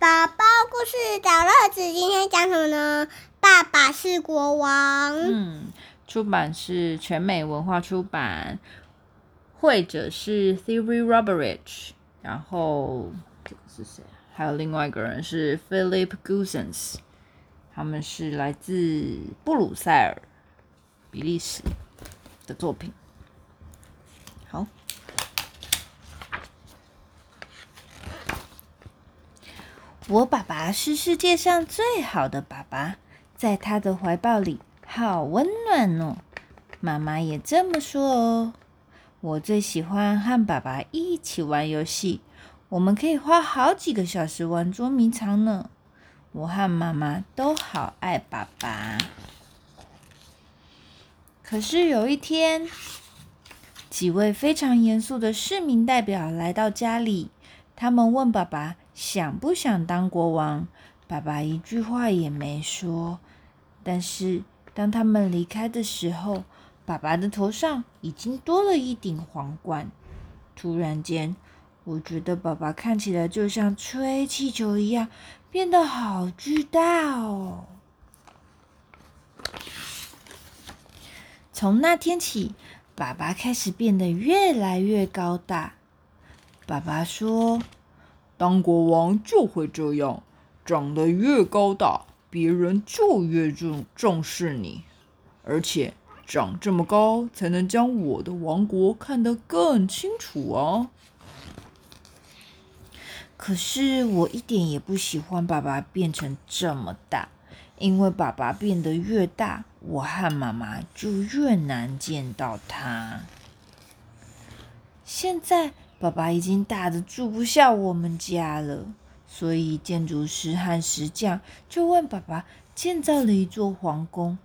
宝宝故事找乐子，今天讲什么呢？爸爸是国王。嗯，出版是全美文化出版，绘者是 Theory Roberich，然后这个是谁？还有另外一个人是 Philip Goosens，他们是来自布鲁塞尔，比利时的作品。好。我爸爸是世界上最好的爸爸，在他的怀抱里好温暖哦。妈妈也这么说哦。我最喜欢和爸爸一起玩游戏，我们可以花好几个小时玩捉迷藏呢。我和妈妈都好爱爸爸。可是有一天，几位非常严肃的市民代表来到家里，他们问爸爸。想不想当国王？爸爸一句话也没说。但是当他们离开的时候，爸爸的头上已经多了一顶皇冠。突然间，我觉得爸爸看起来就像吹气球一样，变得好巨大哦。从那天起，爸爸开始变得越来越高大。爸爸说。当国王就会这样，长得越高大，别人就越重重视你，而且长这么高才能将我的王国看得更清楚啊！可是我一点也不喜欢爸爸变成这么大，因为爸爸变得越大，我和妈妈就越难见到他。现在。爸爸已经大的住不下我们家了，所以建筑师和石匠就为爸爸建造了一座皇宫，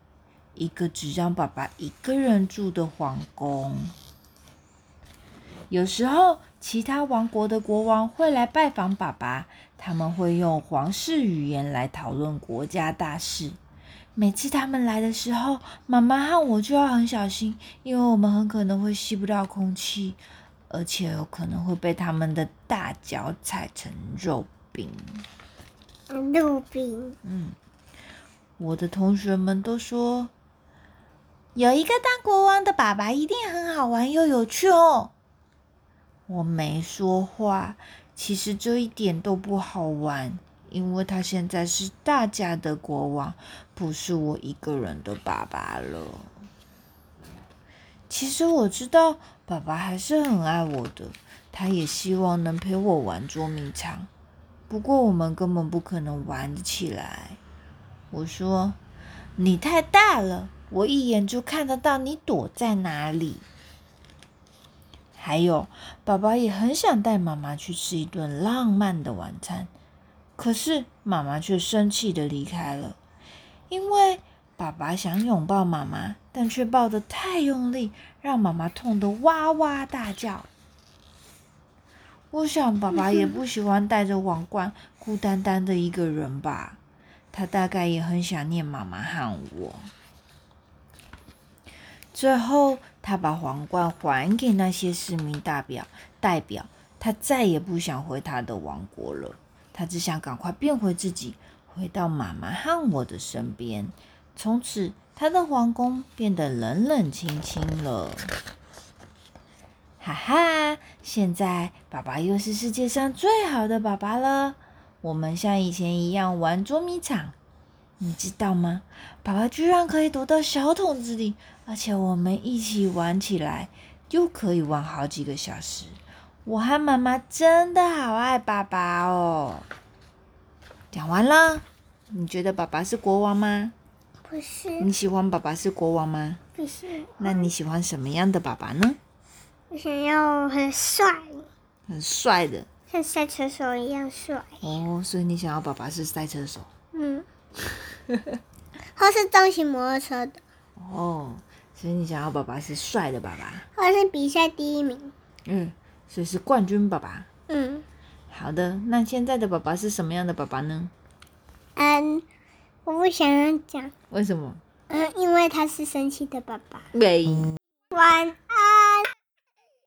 一个只让爸爸一个人住的皇宫。有时候，其他王国的国王会来拜访爸爸，他们会用皇室语言来讨论国家大事。每次他们来的时候，妈妈和我就要很小心，因为我们很可能会吸不到空气。而且有可能会被他们的大脚踩成肉饼。肉饼。嗯，我的同学们都说，有一个当国王的爸爸一定很好玩又有趣哦。我没说话，其实这一点都不好玩，因为他现在是大家的国王，不是我一个人的爸爸了。其实我知道。爸爸还是很爱我的，他也希望能陪我玩捉迷藏。不过我们根本不可能玩得起来。我说：“你太大了，我一眼就看得到你躲在哪里。”还有，爸爸也很想带妈妈去吃一顿浪漫的晚餐，可是妈妈却生气的离开了，因为。爸爸想拥抱妈妈，但却抱得太用力，让妈妈痛得哇哇大叫。我想，爸爸也不喜欢戴着皇冠，孤单单的一个人吧。他大概也很想念妈妈和我。最后，他把皇冠还给那些市民代表，代表他再也不想回他的王国了。他只想赶快变回自己，回到妈妈和我的身边。从此，他的皇宫变得冷冷清清了。哈哈，现在爸爸又是世界上最好的爸爸了。我们像以前一样玩捉迷藏，你知道吗？爸爸居然可以躲到小桶子里，而且我们一起玩起来，又可以玩好几个小时。我和妈妈真的好爱爸爸哦。讲完了，你觉得爸爸是国王吗？不是你喜欢爸爸是国王吗？不是。那你喜欢什么样的爸爸呢？我想要很帅，很帅的，像赛车手一样帅。哦，所以你想要爸爸是赛车手？嗯。或是重型摩托车的。哦，所以你想要爸爸是帅的爸爸？或是比赛第一名？嗯，所以是冠军爸爸。嗯。好的，那现在的爸爸是什么样的爸爸呢？嗯。我不想讲，为什么？嗯，因为他是生气的爸爸。